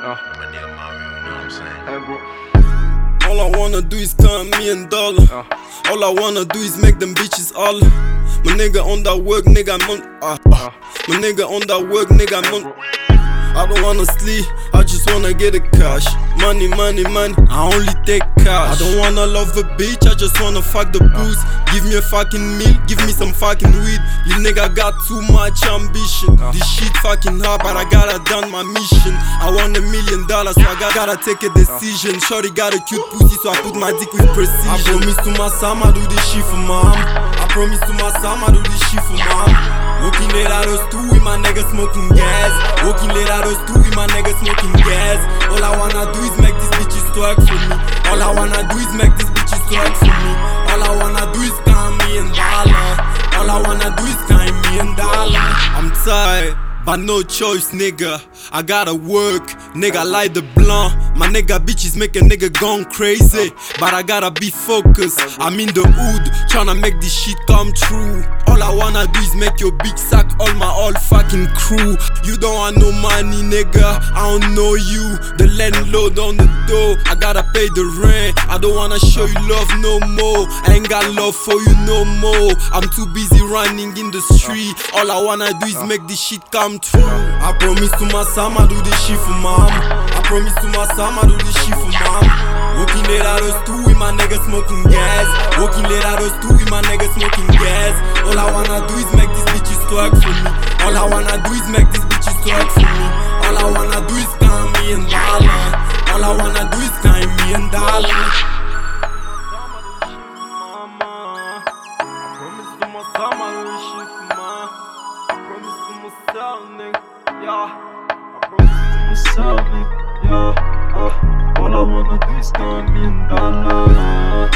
My nigga Mario, you know what I'm saying? Hey, bro. All I wanna do is count me and dollar. Uh. All I wanna do is make them bitches all. My nigga on that work, nigga, I'm on. Uh, uh. My nigga on that work, nigga, I'm on. I don't wanna sleep, I just wanna get the cash. Money, money, money, I only take cash. I don't wanna love a bitch, I just wanna fuck the booze. Give me a fucking meal, give me some fucking weed. You nigga got too much ambition. This shit fucking hard, but I gotta done my mission. I want a million dollars, so I got, gotta take a decision. Shorty got a cute pussy, so I put my dick with precision. I promise to my son, I do this shit for mom. I promise to my son, I do this shit for mom. Walking late out of with my nigga smoking gas. Walking late out of with my nigga smoking gas. For me. All I wanna do is make these bitches twerk for me. All I wanna do is count me and dollar. All I wanna do is count me and dollar. I'm tired. But no choice, nigga. I gotta work, nigga. Light the blunt. My nigga bitches make a nigga gone crazy. But I gotta be focused. I'm in the hood, tryna make this shit come true. All I wanna do is make your bitch sack all my all fucking crew. You don't want no money, nigga. I don't know you. The landlord on the door. I gotta pay the rent. I don't wanna show you love no more. I ain't got love for you no more. I'm too busy running in the street. All I wanna do is make this shit come true. I promise to my son, I do this shit for mom. Promise to my son, I do this shit for mom. Walking late out of stew with my nigga smoking gas. Walking late out of stew with my nigga smoking gas. All I wanna do is make these bitches twerk for me. All I wanna do is make these bitches twerk for me. All I wanna do is count me and dollar. All I wanna do is count me and dollar. All I wanna do is count me and dollar. All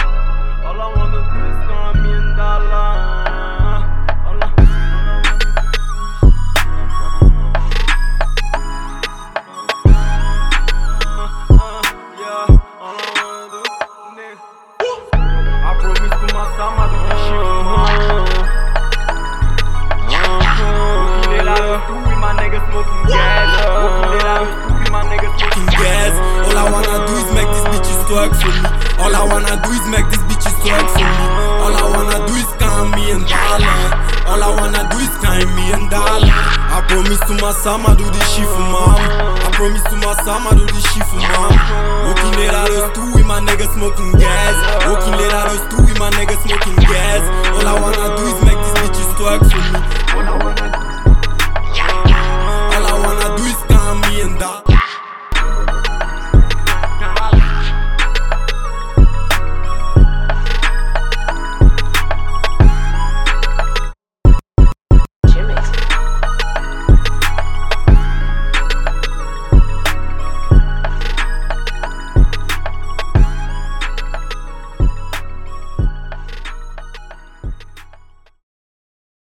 twerk for me. All I wanna do is make these bitches twerk for me. All I wanna do is count me and dollar. All I wanna do is count me and dollar. I promise to my son, I do this shit for mom. I promise to my son, I do this shit for mom. Walking late out of stew with my niggas smoking gas. Walking late out of stew with my niggas smoking gas. All I wanna do is make these bitches twerk for me.